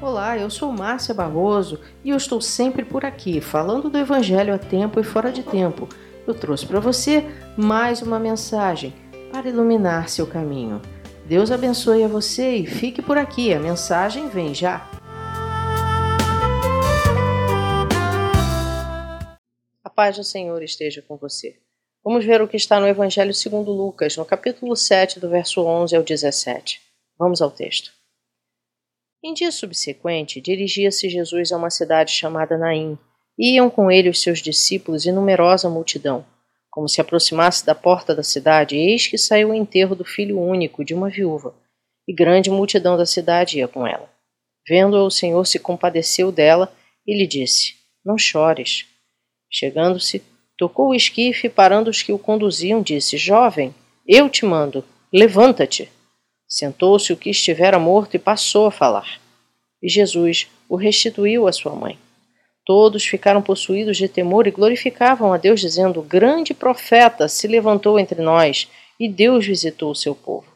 Olá, eu sou Márcia Barroso e eu estou sempre por aqui, falando do Evangelho a tempo e fora de tempo. Eu trouxe para você mais uma mensagem para iluminar seu caminho. Deus abençoe a você e fique por aqui, a mensagem vem já. A paz do Senhor esteja com você. Vamos ver o que está no Evangelho segundo Lucas, no capítulo 7, do verso 11 ao 17. Vamos ao texto. Em dia subsequente, dirigia-se Jesus a uma cidade chamada Naim. E iam com ele os seus discípulos e numerosa multidão. Como se aproximasse da porta da cidade, eis que saiu o enterro do filho único de uma viúva, e grande multidão da cidade ia com ela. Vendo-a, o Senhor se compadeceu dela e lhe disse: Não chores. Chegando-se, tocou o esquife e, parando os que o conduziam, disse: Jovem, eu te mando, levanta-te. Sentou-se o que estivera morto e passou a falar. E Jesus o restituiu à sua mãe. Todos ficaram possuídos de temor e glorificavam a Deus, dizendo: Grande profeta se levantou entre nós e Deus visitou o seu povo.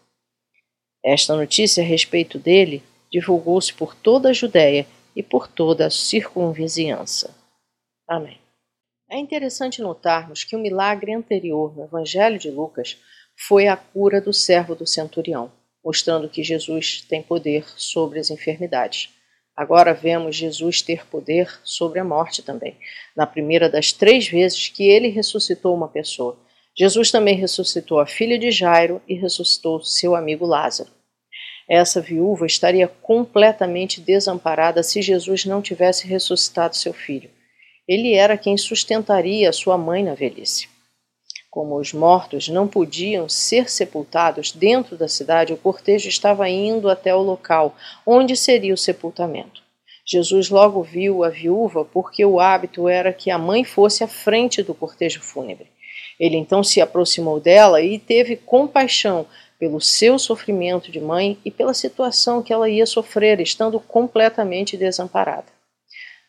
Esta notícia a respeito dele divulgou-se por toda a Judéia e por toda a circunvizinhança. Amém. É interessante notarmos que o milagre anterior no Evangelho de Lucas foi a cura do servo do centurião mostrando que Jesus tem poder sobre as enfermidades. Agora vemos Jesus ter poder sobre a morte também. Na primeira das três vezes que ele ressuscitou uma pessoa, Jesus também ressuscitou a filha de Jairo e ressuscitou seu amigo Lázaro. Essa viúva estaria completamente desamparada se Jesus não tivesse ressuscitado seu filho. Ele era quem sustentaria sua mãe na velhice. Como os mortos não podiam ser sepultados dentro da cidade, o cortejo estava indo até o local onde seria o sepultamento. Jesus logo viu a viúva porque o hábito era que a mãe fosse à frente do cortejo fúnebre. Ele então se aproximou dela e teve compaixão pelo seu sofrimento de mãe e pela situação que ela ia sofrer, estando completamente desamparada.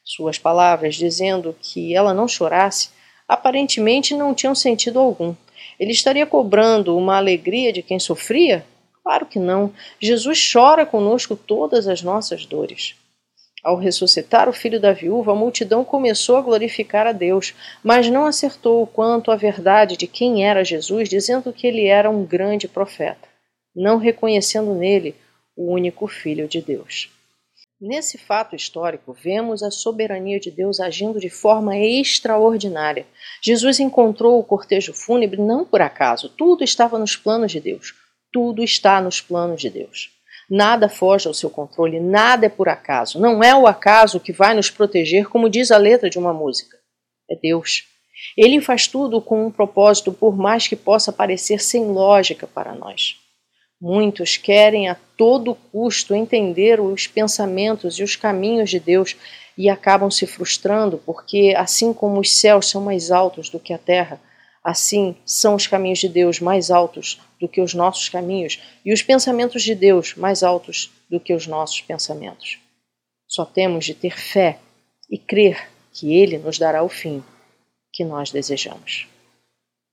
Suas palavras, dizendo que ela não chorasse, aparentemente não tinham sentido algum. Ele estaria cobrando uma alegria de quem sofria? Claro que não. Jesus chora conosco todas as nossas dores. Ao ressuscitar o filho da viúva, a multidão começou a glorificar a Deus, mas não acertou quanto à verdade de quem era Jesus, dizendo que ele era um grande profeta, não reconhecendo nele o único Filho de Deus. Nesse fato histórico, vemos a soberania de Deus agindo de forma extraordinária. Jesus encontrou o cortejo fúnebre não por acaso, tudo estava nos planos de Deus. Tudo está nos planos de Deus. Nada foge ao seu controle, nada é por acaso. Não é o acaso que vai nos proteger, como diz a letra de uma música. É Deus. Ele faz tudo com um propósito, por mais que possa parecer sem lógica para nós. Muitos querem a todo custo entender os pensamentos e os caminhos de Deus e acabam se frustrando, porque assim como os céus são mais altos do que a terra, assim são os caminhos de Deus mais altos do que os nossos caminhos e os pensamentos de Deus mais altos do que os nossos pensamentos. Só temos de ter fé e crer que Ele nos dará o fim que nós desejamos.